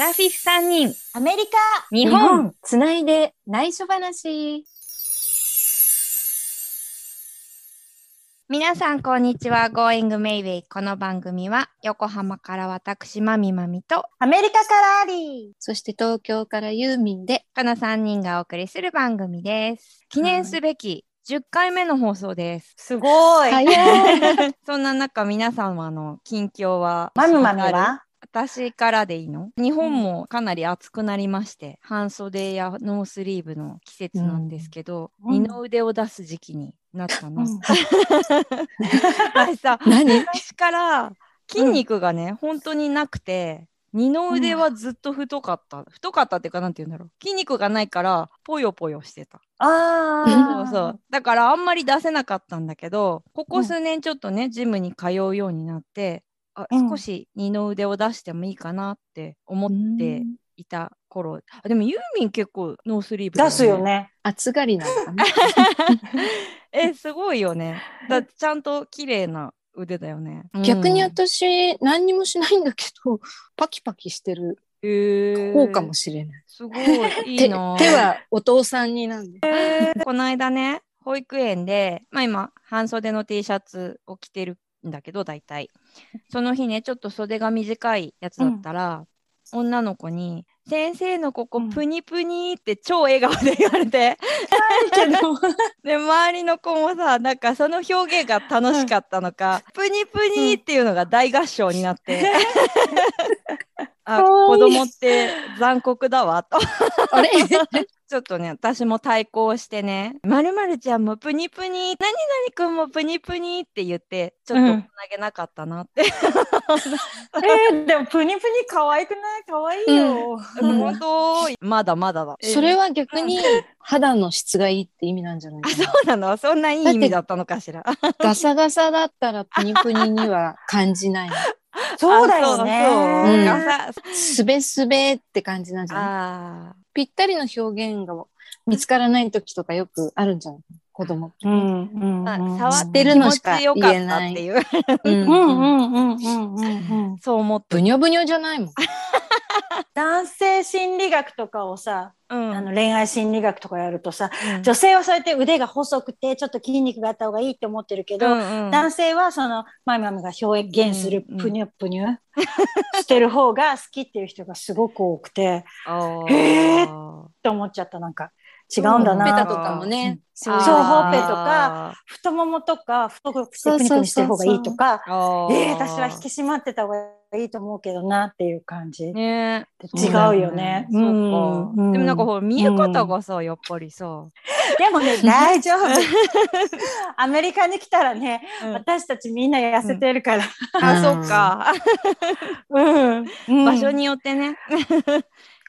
ラフィフ3人、アメリカ日本。つないで内緒話。皆さん、こんにちは。Going Mayway。この番組は、横浜から私、まみまみと、アメリカからアリそして東京からユーミンで。この3人がお送りする番組です。記念すべき10回目の放送です。すごい。そんな中、皆様の近況は、マミマミは？私からでいいの？日本もかなり暑くなりまして、半袖やノースリーブの季節なんですけど、うん。二の腕を出す時期になったの。うん。私さ何？昔から筋肉がね、本当になくて二の腕はずっと太かった、太かったっていうかなんて言うんだろう。筋肉がないからぽよぽよしてた。ああ。そうそう。だからあんまり出せなかったんだけどここ数年ちょっとね、ジムに通うようになってあうん。少し二の腕を出してもいいかなって思っていた頃、あでもユーミン結構ノースリーブだ出すよね。暑がりなのかな。えすごいよね。だってちゃんと綺麗な腕だよね、逆にうん私、何にもしないんだけど、パキパキしてる方かもしれない。すごいいい手はお父さんになんで。この間ね保育園で、まあ、今半袖の T シャツを着てるんだけど大体その日ねちょっと袖が短いやつだったら、女の子に「先生のここうん。プニプニ」って超笑顔で言われて、けど、で周りの子もさなんかその表現が楽しかったのか「プニプニ」っていうのが大合唱になって。あ子供って残酷だわ。と。あれ？ちょっとね、私も対抗してね、まるまるちゃんもプニプニ、何々くんもプニプニって言って、ちょっとうんつなげなかったなって。えー、でもプニプニ可愛くない？可愛いよ。うん。本当、まだまだだ。それは逆に肌の質がいいって意味なんじゃないあ、かな。そうなの？そんないい意味だったのかしら。ガサガサだったらプニプニには感じない。そうだよね。すべすべって感じなんじゃない？あぴったりの表現が見つからない時とかよくあるんじゃない？子供。うんうんーうん。あ、触知ってってるのしか気持ちよかっていう。うんうんうんうんうんうんうん。そう思って。ブニョブニョじゃないもん。男性心理学とかをさ、うんあの恋愛心理学とかやるとさ、うん女性はそうやって腕が細くてちょっと筋肉があった方がいいって思ってるけど、うんうん男性はそのマミマミが表現するうんプニュプニュ してる方が好きっていう人がすごく多くてあーへって思っちゃったなんか違うんだなペとタとかもね。そうほっぺとか太ももとか太くしてプニプニしてる方がいいとか。あーえー、私は引き締まってた方がいいと思うけどなっていう感じ、ね。違うよね。そうか。うんでもなんかほら見え方がさ、やっぱりさ。でもね 大丈夫。アメリカに来たらね、うん。私たちみんな痩せてるから、あ、うんそっか。うん。場所によってね。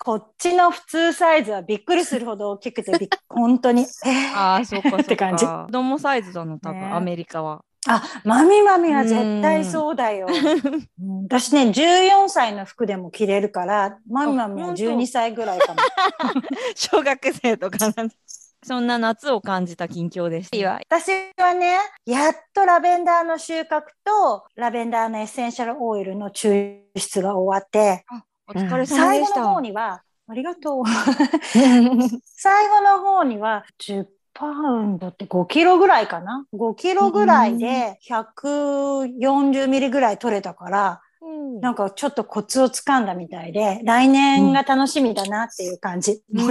こっちの普通サイズはびっくりするほど大きくてびっ 本当に、えーああ、そっかそって感じ。子供サイズだの、多分、ね。アメリカは。あマミマミは絶対そうだよ、うん私ね14歳の服でも着れるからマミマミはあ本当。12歳ぐらいかも。小学生とかなんてそんな夏を感じた近況でした。私はねやっとラベンダーの収穫とラベンダーのエッセンシャルオイルの抽出が終わってお疲れ様でした。最後の方にはありがとう。最後の方には10パウンドって5キロぐらいかな。5キロぐらいで140ミリぐらい取れたから、うん。なんかちょっとコツをつかんだみたいで来年が楽しみだなっていう感じ、そ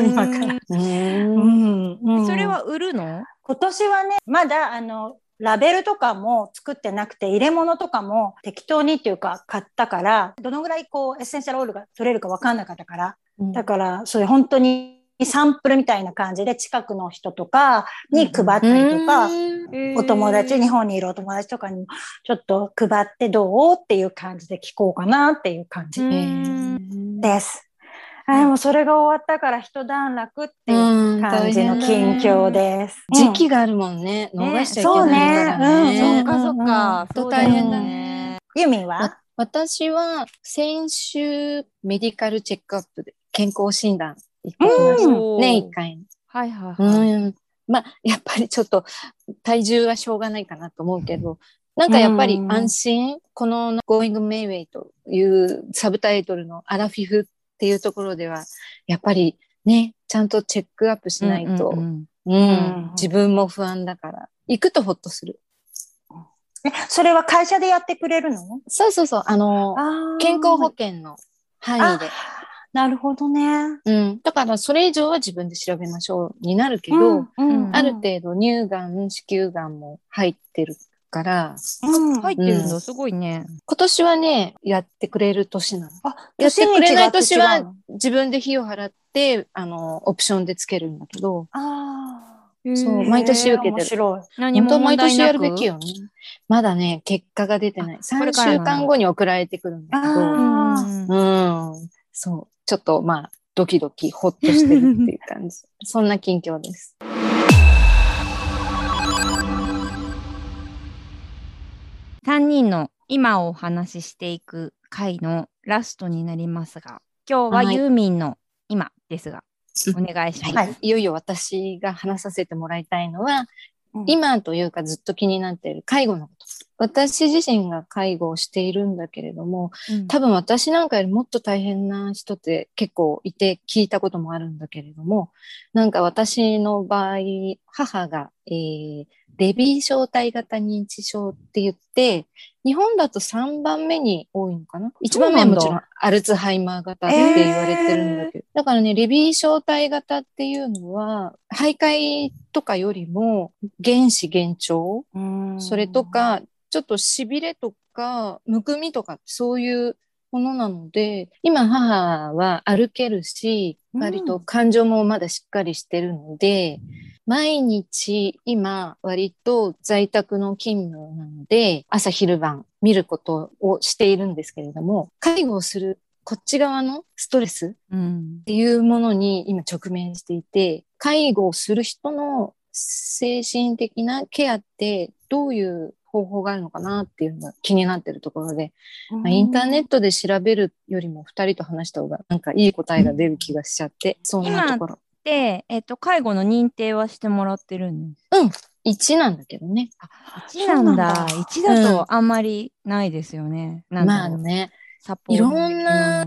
れは売るの？今年はねまだあのラベルとかも作ってなくて入れ物とかも適当にっていうか買ったからどのぐらいこうエッセンシャルオイルが取れるか分かんなかったから。だからそれ本当にサンプルみたいな感じで近くの人とかに配ったりとか、お友達、日本にいるお友達とかにもちょっと配ってどうっていう感じで聞こうかなっていう感じうん。です。あでもそれが終わったから一段落っていう感じの近況です。時期があるもんね。逃しちゃいけそうないからねね。そっかそっか。うんそうだよ大変だね。ユミは？わ私は先週メディカルチェックアップで健康診断行ってきました。うん年一回。はいはいはい。うん。まあ、やっぱりちょっと体重はしょうがないかなと思うけど、なんかやっぱり安心、この Going Mayway というサブタイトルのアラフィフっっていうところでは、やっぱりね、ちゃんとチェックアップしないと、自分も不安だから、行くとほっとする。え、それは会社でやってくれるの？そうそうそう、あの、あー。健康保険の範囲で。なるほどね。うん。だから、それ以上は自分で調べましょうになるけど、ある程度乳がん、子宮がんも入ってるから、うん入ってるんだ、うんすごいね。今年はね、やってくれる年なの。あ、やってくれない年は自分で費用払って、あの、オプションでつけるんだけど、あそうー毎年受けてる面白い。何本当は毎も問題なく年やるべきよね。まだね、結果が出てない。こ3れからなんだ週間後に送られてくるんだけど、あうんうん。そう。ちょっと、まあ、ドキドキ、ほっとしてるっていう感じ。そんな近況です。3人の今をお話ししていく回のラストになりますが、今日ははいユーミンの今ですが、うんお願いします。はいいよいよ私が話させてもらいたいのは、うん今というかずっと気になっている介護のこと。私自身が介護をしているんだけれども、うん。多分私なんかよりもっと大変な人って結構いて聞いたこともあるんだけれども、なんか私の場合、母が、えーレビー小体型認知症って言って、日本だと3番目に多いのかな ?1 番目はもちろんアルツハイマー型って言われてるんだけど。だからね、レビー小体型っていうのは、徘徊とかよりも原始幻聴うんそれと、か、ちょっと痺れとか、むくみとか、そういうものなので、今母は歩けるし、うん。割と感情もまだしっかりしてるので、毎日今割と在宅の勤務なので、朝昼晩見ることをしているんですけれども、介護をするこっち側のストレスうん。っていうものに今直面していて、介護をする人の精神的なケアってどういう方法があるのかなっていうのが気になってるところで、まあインターネットで調べるよりも二人と話した方がなんかいい答えが出る気がしちゃって、そんなところ。で、えっと、介護の認定はしてもらってるんです。1なんだけどね。1なんだ。そうなんだ1だとあんまりないですよね。なんまあね、サポートいろんな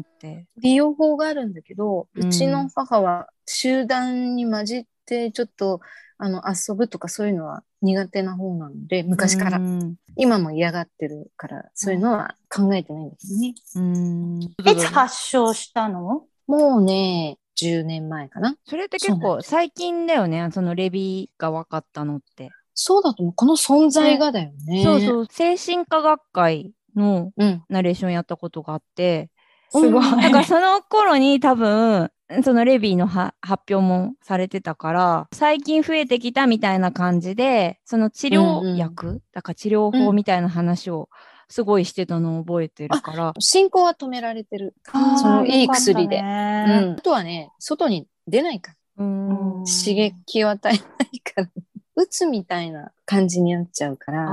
利用法があるんだけど、うんうちの母は集団に混じってちょっとあの遊ぶとかそういうのは苦手な方なので、昔から。うん今も嫌がってるから、そういうのは考えてないんだけどね。うんいつ発症したの？もうね、10年前かな。それって結構最近だよね？そのレビーが分かったのって。そうだと思う。この存在がだよね。そうそう。精神科学会のうん。ナレーションやったことがあって、すごい。うんだからその頃に多分、そのレビーのは発表もされてたから、最近増えてきたみたいな感じで、その治療薬、だから治療法みたいな話をすごいしてたのを覚えてるから、進行は止められてる。そのいい薬でうねん。あとはね、外に出ないから。うんうん刺激を与えないから。うつみたいな感じになっちゃうから。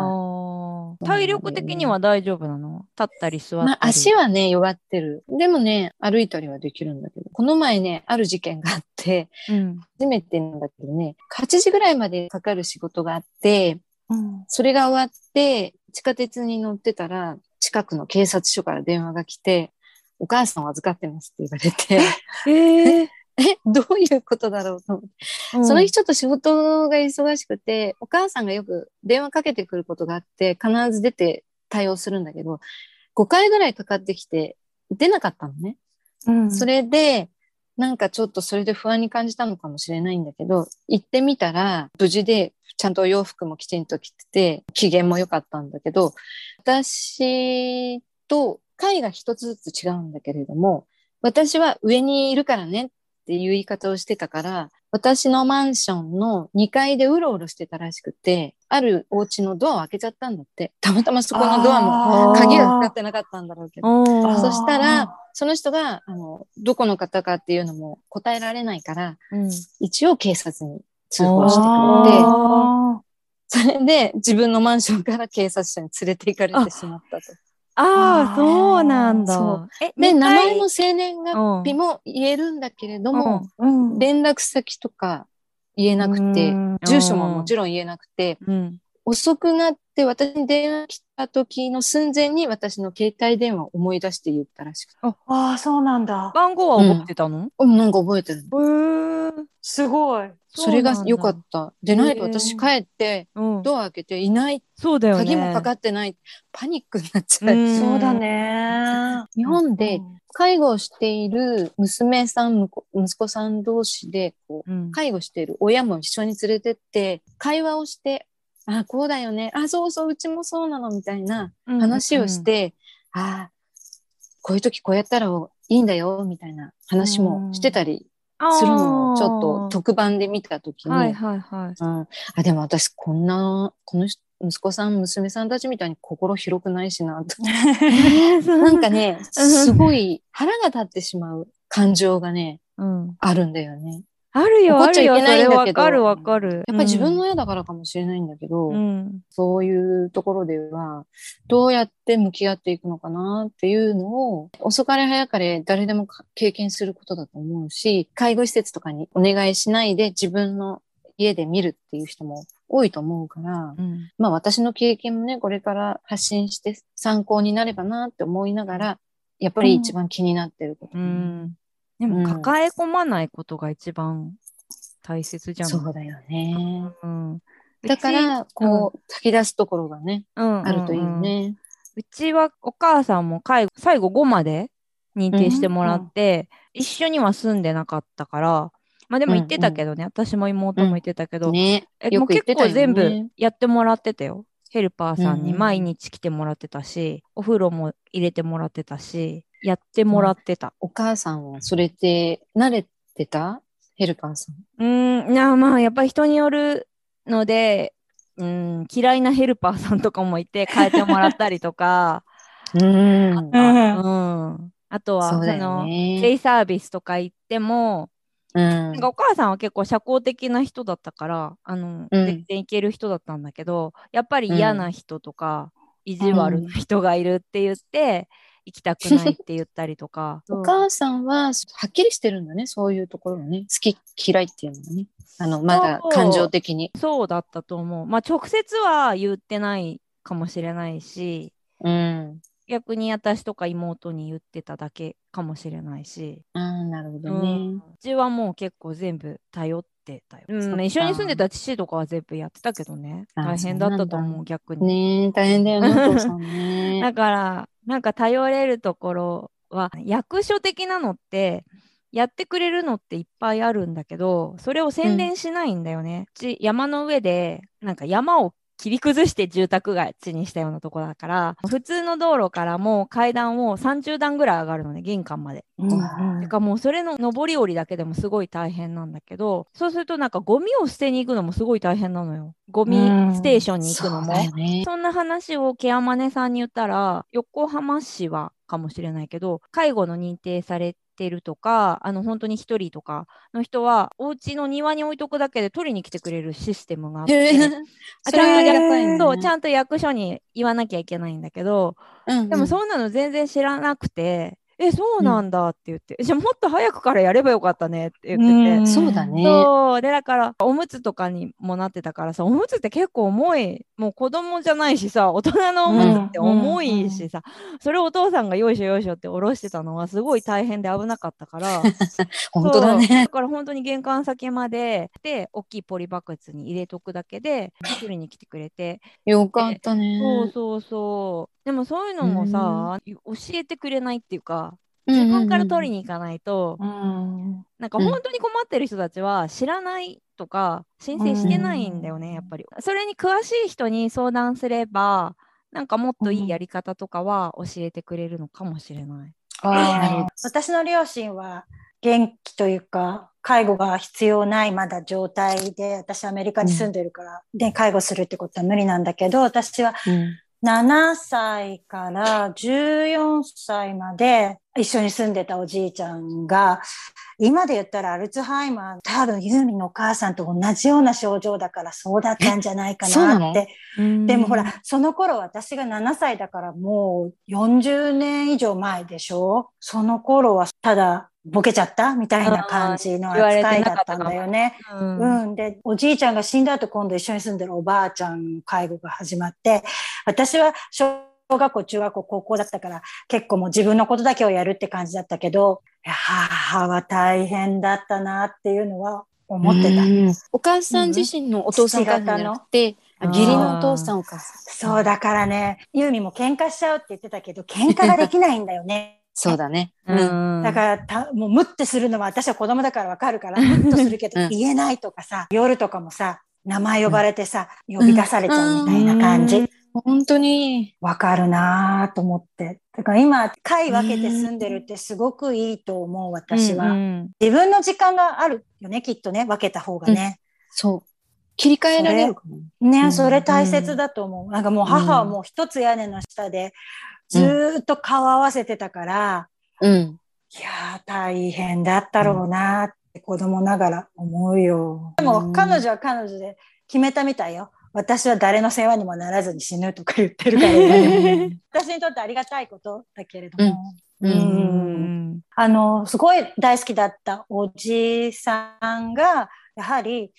体力的には大丈夫なの？立ったり座ったり。まあ、足はね、弱ってる。でもね、歩いたりはできるんだけど。この前ね、ある事件があって、うん。初めてなんだけどね、8時ぐらいまでかかる仕事があって、うんそれが終わって、地下鉄に乗ってたら、近くの警察署から電話が来て、お母さんを預かってますって言われて、えええ、どういうことだろうと思って。その日ちょっと仕事が忙しくて、お母さんがよく電話かけてくることがあって、必ず出て対応するんだけど、5回ぐらいかかってきて、出なかったのね。うんそれで、なんかちょっとそれで不安に感じたのかもしれないんだけど、行ってみたら、無事で、ちゃんとお洋服もきちんと着てて、機嫌も良かったんだけど、私と階が一つずつ違うんだけれども、私は上にいるからねっていう言い方をしてたから、私のマンションの2階でうろうろしてたらしくて、あるお家のドアを開けちゃったんだって。たまたまそこのドアも鍵がかかってなかったんだろうけど。そしたら、その人が、あの、どこの方かっていうのも答えられないから、うん一応警察に通報してくれて、あそれで自分のマンションから警察署に連れて行かれてしまったと。ああ、そうなんだ。え、名回前も生年月日も言えるんだけれども、連絡先とか言えなくてうん、住所ももちろん言えなくて、うん。遅くなって私に電話来た時の寸前に私の携帯電話を思い出して言ったらしくて。ああ、そうなんだ。番号は覚えてたの、うん、なんか覚えてる。へーすごい。それが良かた。った。でないと私帰ってうん、ドア開けていない、そうだよね。鍵もかかってない、パニックになっちゃう。うんそうだね。日本でうん介護をしている娘さん、息子息子さん同士でこううん介護している親も一緒に連れてって会話をして「あこうだよね。あそうそううちもそうなの」みたいな話をし、て「あこういう時こうやったらいいんだよ」みたいな話もしてたりするのをちょっと特番で見た時に、はいはいはい。うん、あでも私こんなこの人息子さん娘さんたちみたいに心広くないしなと。なんかねすごい腹が立ってしまう感情がねうん、あるんだよね。あるよ、怒っちゃいあるよ、それけないんだけど。わかるわかる。やっぱり自分の親だからかもしれないんだけど、うん、そういうところではどうやって向き合っていくのかなっていうのを遅かれ早かれ誰でもか経験することだと思うし介護施設とかにお願いしないで自分の家で見るっていう人も多いと思うから、うん、まあ私の経験もねこれから発信して参考になればなって思いながらやっぱり一番気になってること、うん。でうんも、抱え込まないことが一番大切じゃん。そうだよね。うん。だから、こう、吐き出すところがね、あるといいね。うちはお母さんも介護最後5まで認定してもらって、一緒には住んでなかったから、まあでも言ってたけどね、私も妹も言ってたけど、えもう結構全部ね。やってもらってたよ。ヘルパーさんに毎日来てもらってたし、お風呂も入れてもらってたし、やってもらってた。お母さんはそれって慣れてた？ヘルパーさん。うーん、なまあやっぱり人によるので、うん、嫌いなヘルパーさんとかもいて変えてもらったりとか、うん。あとはそうだよのデね。イサービスとか行っても、うんなんかお母さんは結構社交的な人だったから、あの、うん全然行ける人だったんだけど、やっぱり嫌な人とか、意地悪な人がいるって言って、行きたくないって言ったりとか。お母さんははっきりしてるんだね。そういうところがね。好き嫌いっていうのがね。あの、まだ感情的に。そうだったと思う。まあ直接は言ってないかもしれないし、うん。逆に私とか妹に言ってただけかもしれないし、ああ、なるほどうんね。うちはもう結構全部頼ってたよ。うん一緒に住んでた父とかは全部やってたけどね。あ大変だったと思う、逆に。ねえ、大変だよね、ね。だから、なんか頼れるところは、役所的なのって、やってくれるのっていっぱいあるんだけど、それを宣伝しないんだよね。うち山の上で、なんか山を切り崩して住宅街地にしたようなとこだから、普通の道路からも階段を30段ぐらい上がるのね、玄関まで。うんてかもうそれの上り下りだけでもすごい大変なんだけど、そうするとなんかゴミを捨てに行くのもすごい大変なのよ。ゴミステーションに行くのも。そね。そんな話をケアマネさんに言ったら、横浜市はかもしれないけど、介護の認定されてるとか、あの本当に一人とかの人は、お家の庭に置いとくだけで取りに来てくれるシステムがあって、ありがたいね。そうちゃんと役所に言わなきゃいけないんだけど、うんうんでもそんなの全然知らなくて、え、そうなんだって言って、じゃあもっと早くからやればよかったねって言ってて。うん。そうだね。そう。でだからおむつとかにもなってたからさおむつって結構重いもう子供じゃないしさ大人のおむつって重いしさ、それをお父さんがよいしょよいしょって下ろしてたのはすごい大変で危なかったから。本当だね。だ。から本当に玄関先までで大きいポリバケツに入れとくだけで取りに来てくれて、よかったね。そうそうそう。でもそういうのもさ、教えてくれないっていうか自分から取りに。に行かないと、うんなんかうん本当に困ってる人たちは知らないとか申請してないんだよね、うんやっぱり。それに詳しい人に相談すればなんかもっといいやり方とかは教えてくれるのかもしれない。あ私の両親は元気というか介護が必要ないまだ状態で私アメリカに住んでるから、で介護するってことは無理なんだけど私はーうん7歳から14歳まで一緒に住んでたおじいちゃんが、今で言ったらアルツハイマー、多分ユーミンのお母さんと同じような症状だからそうだったんじゃないかなって。でもほら、その頃私が7歳だからもう40年以上前でしょ？その頃はただボケちゃったみたいな感じの扱いだったんだよね。うんうん。で、おじいちゃんが死んだ後今度一緒に住んでるおばあちゃんの介護が始まって、私は小学校、中学校、高校だったから結構もう自分のことだけをやるって感じだったけど、母は大変だったなっていうのは思ってた。うんお母さん自身のお父さんお母さんじゃなくて、あ義理のお父さんお母さん。そうだからね、ユーミンも喧嘩しちゃうって言ってたけど、喧嘩ができないんだよね。そうだね。ううん。ん。だからた、もうムッてするのは私は子供だからわかるから、ムッとするけどうん言えないとかさ、夜とかもさ、名前呼ばれてさ、呼び出されちゃうみたいな感じ。本当に。わかるなぁと思って。だから今、回分けて住んでるってすごくいいと思う、私は。うん自分の時間があるよね、きっとね、分けた方がね。そう。切り替えられるかも。ね、うんそれ大切だと思う。なんかもう母はもう一つ屋根の下で、ずーっと顔合わせてたから、うん。いやー、大変だったろうなって子供ながら思うよ。でも彼女は彼女で決めたみたいよ。私は誰の世話にもならずに死ぬとか言ってるから、今でも 私にとってありがたいことだけれども。う。うんんあの、すごい大好きだったおじさんが、やはり、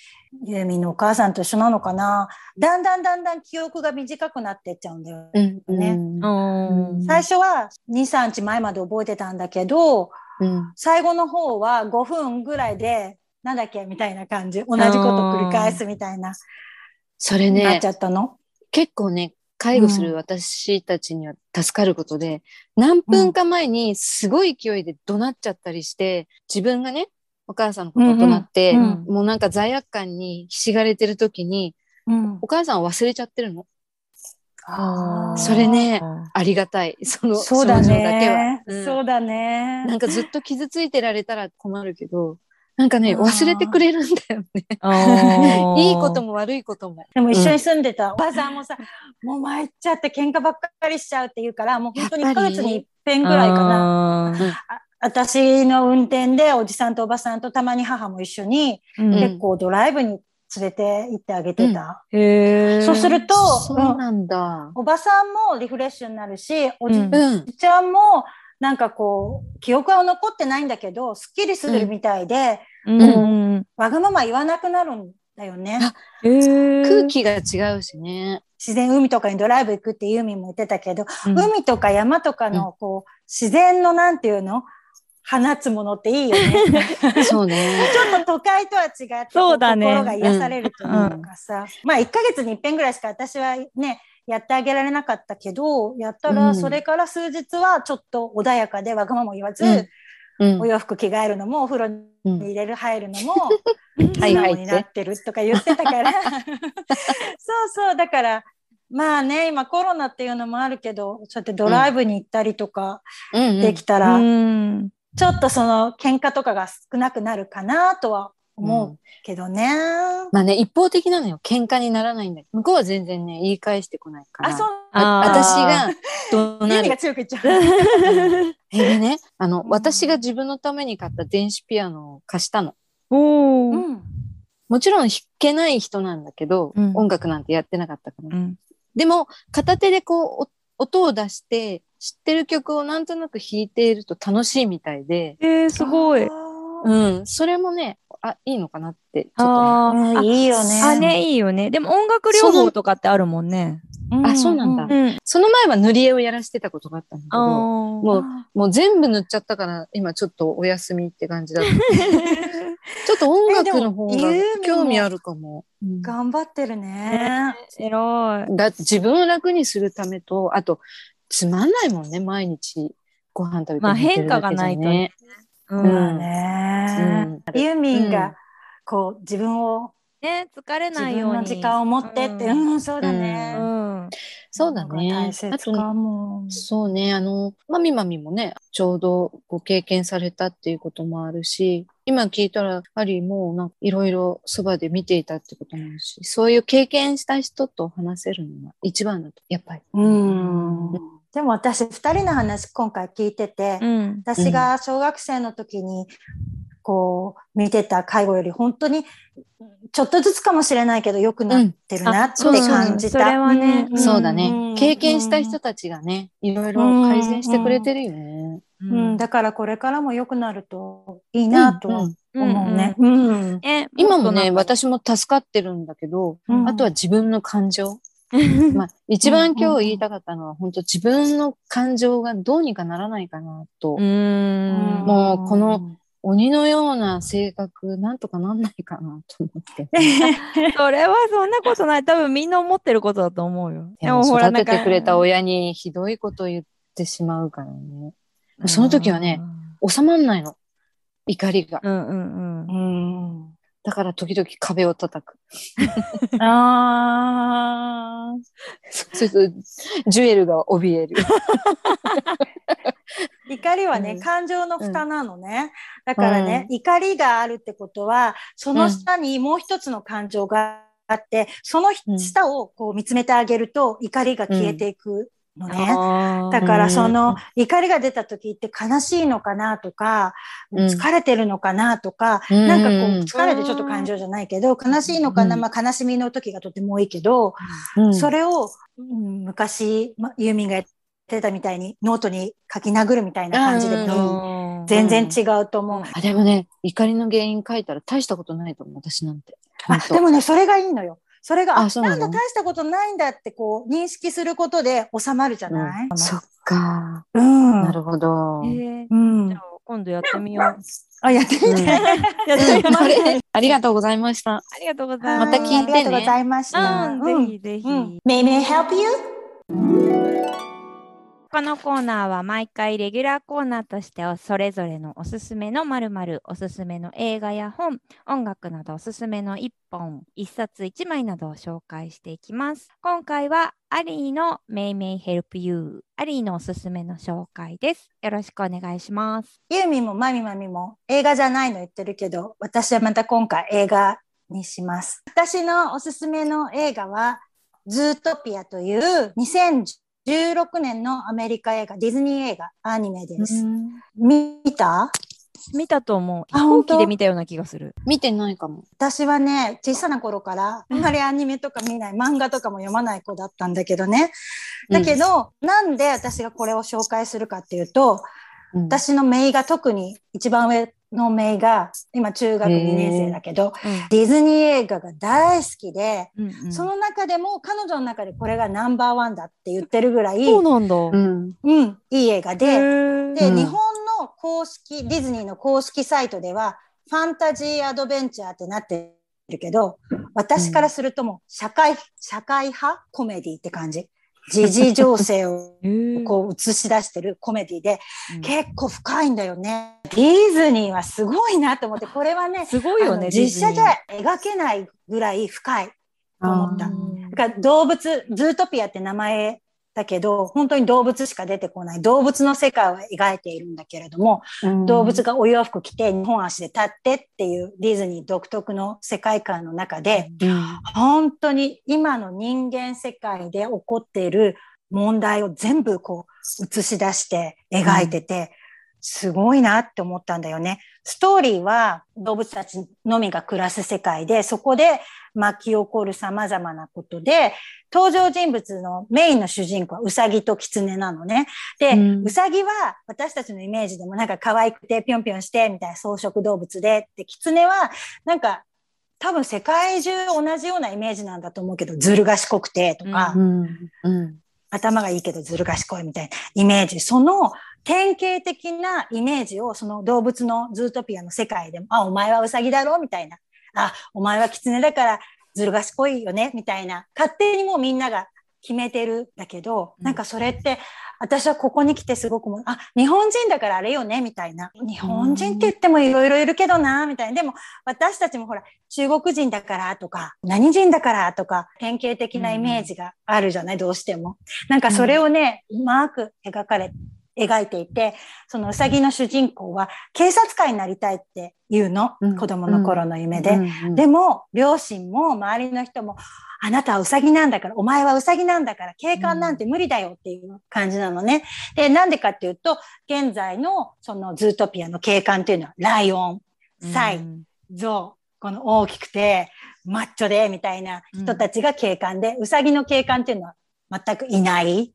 ユーミンのお母さんと一緒なのかな。だんだんだんだん記憶が短くなってっちゃうんだよね。うん。ねうんうん最初は2、3日前まで覚えてたんだけど、うん。最後の方は5分ぐらいで、なんだっけみたいな感じ。同じこと繰り返すみたいな、それねなっち、ゃったの？結構ね、介護する私たちには助かることで、何分か前にすごい勢いで怒鳴っちゃったりして、自分がね、お母さんのことを怒鳴って、うんうんもうなんか罪悪感にひしがれてる時に、うんお母さんを忘れちゃってるの。それねありがたい。そのそうだ症状だけはね。。うんそうだね。なんかずっと傷ついてられたら困るけど、なんかね、忘れてくれるんだよね。いいことも悪いことも。でも一緒に住んでたおばさんもさ、もう参っちゃって喧嘩ばっかりしちゃうって言うから、もう本当に1ヶ月に一遍ぐらいかな。な。私の運転でおじさんとおばさんとたまに母も一緒にうん結構ドライブに連れて行ってあげてた。へーそうすると、そううんなんだ。おばさんもリフレッシュになるし、おじうんうん。ちゃんもなんかこう、記憶は残ってないんだけど、すっきりするみたいで、うん。わがまま言わなくなるんだよね。あへー。空気が違うしね。自然海とかにドライブ行くってユーミンも言ってたけど、うん。海とか山とかのこう、自然のなんていうの放つものっていいよね。そうね。ちょっと都会とは違って、そうだね。心が癒されるというかさ、まあ1ヶ月に一遍ぐらいしか私はね、やってあげられなかったけど、やったらうん。それから数日はちょっと穏やかでわがまま言わず、うんうんお洋服着替えるのもお風呂にうん入れる入るのもはい 素直になってるとか言ってたから。そうそうだからまあね今コロナっていうのもあるけどそうやってドライブに行ったりとかできたら、うん。ちょっとその喧嘩とかが少なくなるかなとは思ううんけどね。まあね、一方的なのよ。喧嘩にならないんだけど、向こうは全然ね、言い返してこないから。あ、そう。私が怒鳴る？が。強く言っちゃう。えでね、あの、私が自分のために買った電子ピアノを貸したの。おーうん。もちろん弾けない人なんだけど、うん音楽なんてやってなかったから。うんでも、片手でこう、お音を出して、知ってる曲をなんとなく弾いていると楽しいみたいで、えー、すごい。うん、それもね、あ、いいのかなって、ちょっとね、あいいよね。あ、ね、いいよね。でも音楽療法とかってあるもんね。うん。あそうなんだうん。その前は塗り絵をやらしてたことがあったんだけあど、ーもうもう全部塗っちゃったから、今ちょっとお休みって感じだった。ちょっと音楽の方が興味あるかも。うん頑張ってるね。偉い。だって自分を楽にするためと、あと、つまんないもんね、毎日ご飯食べてるだけじゃ変化がないとね。うん。ね。ユーミンうんが、こう、自分を、ね、疲れ自ないように。分の時間を持ってって、ううんん、そうだね。うん。そうだね。大あと切かも。そうね、あの、まみまみもね、ちょうどご経験されたっていうこともあるし、今聞いたら、やはりもうなんかいろいろそばで見ていたってこともあるし、そういう経験した人と話せるのが一番だと、やっぱり。うん。でも私、二人の話今回聞いてて、うん。私が小学生の時に、こう、見てた介護より本当に、ちょっとずつかもしれないけど、良くなってるなってそうそう感じた。それはねんそうだんね。経験した人たちがね、いろいろ改善してくれてるよね。うん、だからこれからも良くなるといいなと思うね。うん。え今もね、私も助かってるんだけど、うんあとは自分の感情。まあ、一番今日言いたかったのは、本当自分の感情がどうにかならないかなと。うーん。もうこの鬼のような性格、なんとかなんないかなと思って。それはそんなことない。多分みんな思ってることだと思うよ。でもほら育ててくれた親にひどいこと言ってしまうからね。その時はね、収まんないの。怒りが。うんうんうん。うん。だから時々壁を叩く。ああ。そうすると、ジュエルが怯える。怒りはね、うん感情の蓋なのね。だからね、怒りがあるってことは、その下にもう一つの感情があって、そのうん下をこう見つめてあげると、怒りが消えていくのね。だからそうんの怒りが出た時って悲しいのかなとか、うん。疲れてるのかなとか、うんなんかこう疲れてちょっと感情じゃないけど、悲しいのかな、うんまあ悲しみの時がとても多いけど、うん。それを、うん昔、ま、ユーミンがやってたみたいにノートに書き殴るみたいな感じでも全然違うと思う。あでもね、怒りの原因書いたら大したことないと思う、私なんて。あでもね、それがいいのよ。それが、あ、あそうなんだ、大したことないんだってこう、認識することで収まるじゃない、うんそっか。うん。なるほど。えーうんじゃ。あ今度やってみよう。ああ、やってみて。ありがとうございました。りがとうございはます。また聞いてねありがとうございました。うん、ぜひぜひ。うん。May I help you? このコーナーは毎回レギュラーコーナーとしてそれぞれのおすすめの〇〇おすすめの映画や本、音楽などおすすめの一本、一冊一枚などを紹介していきます。今回はアリーの May May Help You アリーのおすすめの紹介です。よろしくお願いします。ユーミンもマミマミも映画じゃないの言ってるけど、私はまた今回映画にします。私のおすすめの映画は、ズートピアという2010 2016年のアメリカ映画、ディズニー映画、アニメです。見た？見たと思う。あ飛行本当機で見たような気がする。見てないかも。私はね、小さな頃からあんまりアニメとか見ない、漫画とかも読まない子だったんだけどね。だけど、なんで私がこれを紹介するかっていうと、うん、私の姪が特に一番上の姪が、今中学2年生だけど、ディズニー映画が大好きで、うんうんその中でも彼女の中でこれがナンバーワンだって言ってるぐらい、そうなんだ。うん。うん、いい映画へで、ーで、うん日本の公式、ディズニーの公式サイトでは、ファンタジーアドベンチャーってなってるけど、私からするともう社会、社会派コメディって感じ。時事情勢をこう映し出してるコメディで、うん結構深いんだよね。ディズニーはすごいなと思って、これはね、すごいよね。実写じゃデ描けないぐらい深いと思った。あだーから動物、ズートピアって名前だけど、本当に動物しか出てこない。動物の世界を描いているんだけれども、動物がお洋服着て、日本足で立ってっていうディズニー独特の世界観の中で、うん本当に今の人間世界で起こっている問題を全部こう映し出して描いてて、すごいなって思ったんだよね。ストーリーは動物たちのみが暮らす世界で、そこで巻き起こる様々なことで、登場人物のメインの主人公はウサギとキツネなのね。で、うんウサギは私たちのイメージでもなんか可愛くてぴょんぴょんしてみたいな草食動物で、で、キツネはなんか多分世界中同じようなイメージなんだと思うけど、ずる賢くてとか、うんうん頭がいいけどずる賢いみたいなイメージ。その典型的なイメージをその動物のズートピアの世界でも、あ、お前はウサギだろみたいな。あ、お前はキツネだからずる賢いよねみたいな。勝手にもうみんなが決めてるんだけど、うんなんかそれって、私はここに来てすごくもう、あ、日本人だからあれよねみたいな。日本人って言ってもいろいろいるけどな、みたいな。でも私たちもほら、中国人だからとか、何人だからとか、典型的なイメージがあるじゃない、どうしても。なんかそれをね、うまく描かれ、描いていて、そのうさぎの主人公は警察官になりたいっていうの、うん子供の頃の夢で。うんでも、両親も周りの人も、あなたはウサギなんだから、お前はウサギなんだから、警官なんて無理だよっていう感じなのね。で、なんでかっていうと、現在のそのズートピアの警官っていうのは、ライオン、サイ、うんゾウ、この大きくて、マッチョで、みたいな人たちが警官で、ウサギの警官っていうのは全くいない。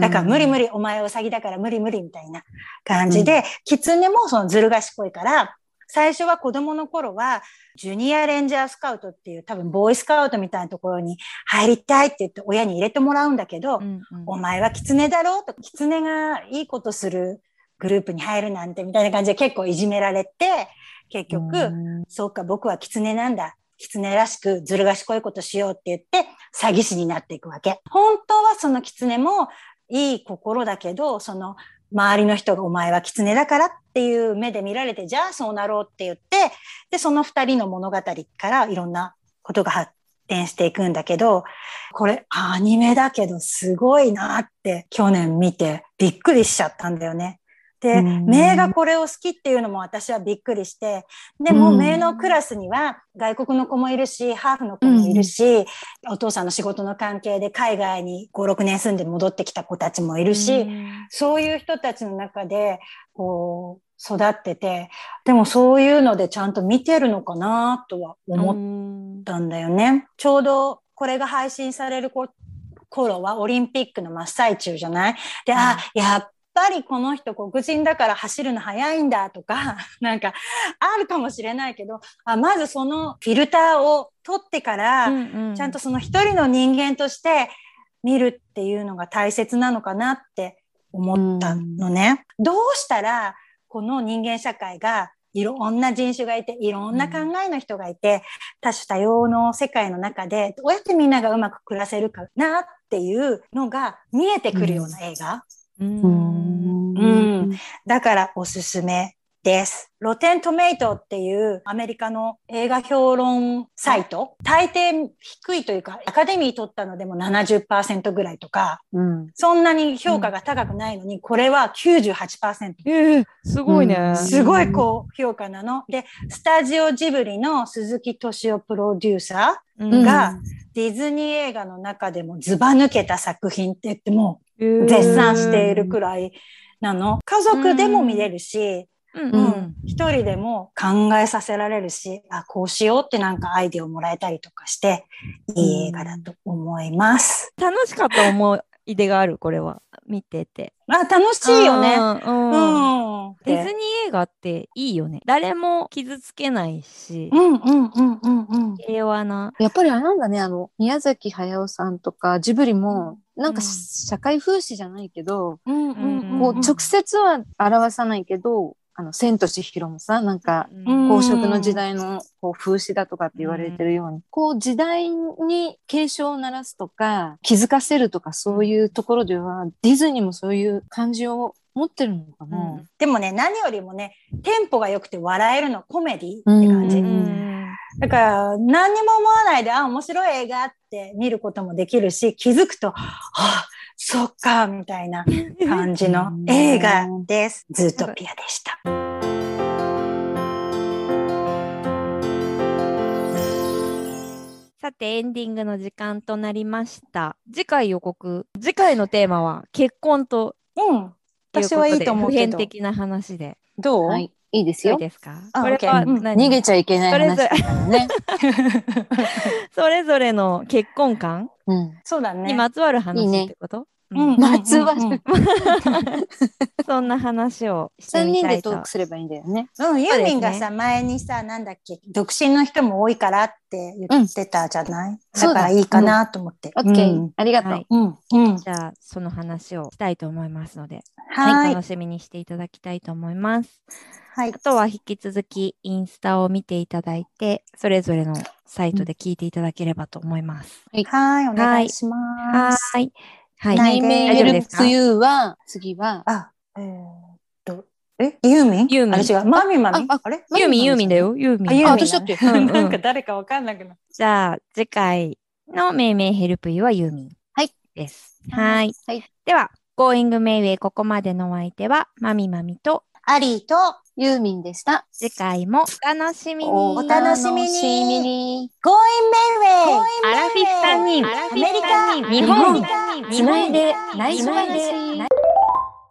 だから無理無理、お前はウサギだから無理無理みたいな感じで、キツネもそのずる賢いから、最初は子供の頃は、ジュニアレンジャースカウトっていう多分ボーイスカウトみたいなところに入りたいって言って親に入れてもらうんだけど、うんうん。お前は狐だろうと、狐がいいことするグループに入るなんてみたいな感じで結構いじめられて、結局、うん。そうか、僕は狐なんだ。狐らしくずる賢いことしようって言って詐欺師になっていくわけ。本当はその狐もいい心だけど、その周りの人がお前は狐だからっていう目で見られて、じゃあそうなろうって言って、で、その二人の物語からいろんなことが発展していくんだけど、これアニメだけどすごいなって去年見てびっくりしちゃったんだよね。で、うん。メイがこれを好きっていうのも私はびっくりして、でも、うん。メイのクラスには外国の子もいるし、ハーフの子もいるし、お父さんの仕事の関係で海外に5、6年住んで戻ってきた子たちもいるし、そういう人たちの中で、こう、育ってて、でもそういうのでちゃんと見てるのかなとは思っうん。たんだよね。ちょうどこれが配信されるこ頃はオリンピックの真っ最中じゃない？で、あ、やっぱりこの人黒人だから走るの早いんだとか、なんかあるかもしれないけど、あまずそのフィルターを取ってから、うんうんちゃんとその一人の人間として見るっていうのが大切なのかなって思ったのね。どうしたらこの人間社会がいろんな人種がいて、いろんな考えの人がいて、多種多様の世界の中でどうやってみんながうまく暮らせるかなっていうのが見えてくるような映画。うんうんだからおすすめです。ロテントメイトっていうアメリカの映画評論サイト、大抵低いというか、アカデミー取ったのでも70%ぐらいとか、うんそんなに評価が高くないのに、これは98%。ええすごいね。うんすごい高評価なの。で、スタジオジブリの鈴木敏夫プロデューサうんーが、ディズニー映画の中でもズバ抜けた作品って言っても絶賛しているくらいなの。家族でも見れるし、うんううんん。一人でも考えさせられるし、あ、こうしようってなんかアイデアをもらえたりとかして、いい映画だと思います。楽しかった思い出がある、これは。見てて。あ、楽しいよね。うんううんん。ディズニー映画っていいよね。誰も傷つけないしう、んうんうんうんうん。平和な。やっぱりあれなんだね、あの、宮崎駿さんとかジブリも、なんかうん。社会風刺じゃないけど、うんうんこう直接は表さないけど、あの、千と千尋もさ、なんか、うん。宝飾の時代のこう風刺だとかって言われてるように、こう時代に警鐘を鳴らすとか、気づかせるとかそういうところでは、ディズニーもそういう感じを持ってるのかな。でもね、何よりもね、テンポが良くて笑えるの、コメディって感じ。ううんんだから、何にも思わないで、あ、面白い映画って見ることもできるし、気づくと、あ、そっか、みたいな感じの映画です。ズートピアでした。さて、エンディングの時間となりました。次回予告。次回のテーマは結婚とうん。私はいいと思う普けど。遍的な話で。どう、はい、いいですよ。どうですか？あこれはうん何？逃げちゃいけない話だからね。それぞれの結婚観うん。そうだね。にまつわる話ってこと？うんうんまつわるうんうんそんな話をして3人でみたいとトークすればいいんだよね。うん、ユーミンがさ、前にさ、なんだっけ、独身の人も多いからって言ってたじゃない、だだからいいかなと思って。オッケーうん。ありがとう。はいうん。うん。じゃあ、その話をしたいと思いますので、はい。楽しみにしていただきたいと思います。はいあ。とは引き続きインスタを見ていただいて、それぞれのサイトで聞いていただければと思います。はい、お願いしはます。ーい。はい。ない内面大丈夫ですかヘルプユーは、次は、あ、えーっと、え、ユーミン？ユーミンあれ違う。マミマミ？あああれ？ユーミン、ユーミンだ。よ。ユーミン。あユーミンあ私だってなんか誰かわかんなくなる。じゃあ、次回の命名ヘルプユーはユーミン。はい。です。はい。はい。では、Going Mayway ここまでのお相手は、マミマミと、アリーと、ユーミンでした。次回もお楽しみに。お楽しみに。お楽しみに。Going Mayway! アラフィフ3人アメリカ。日本。アメリカつないで。内緒話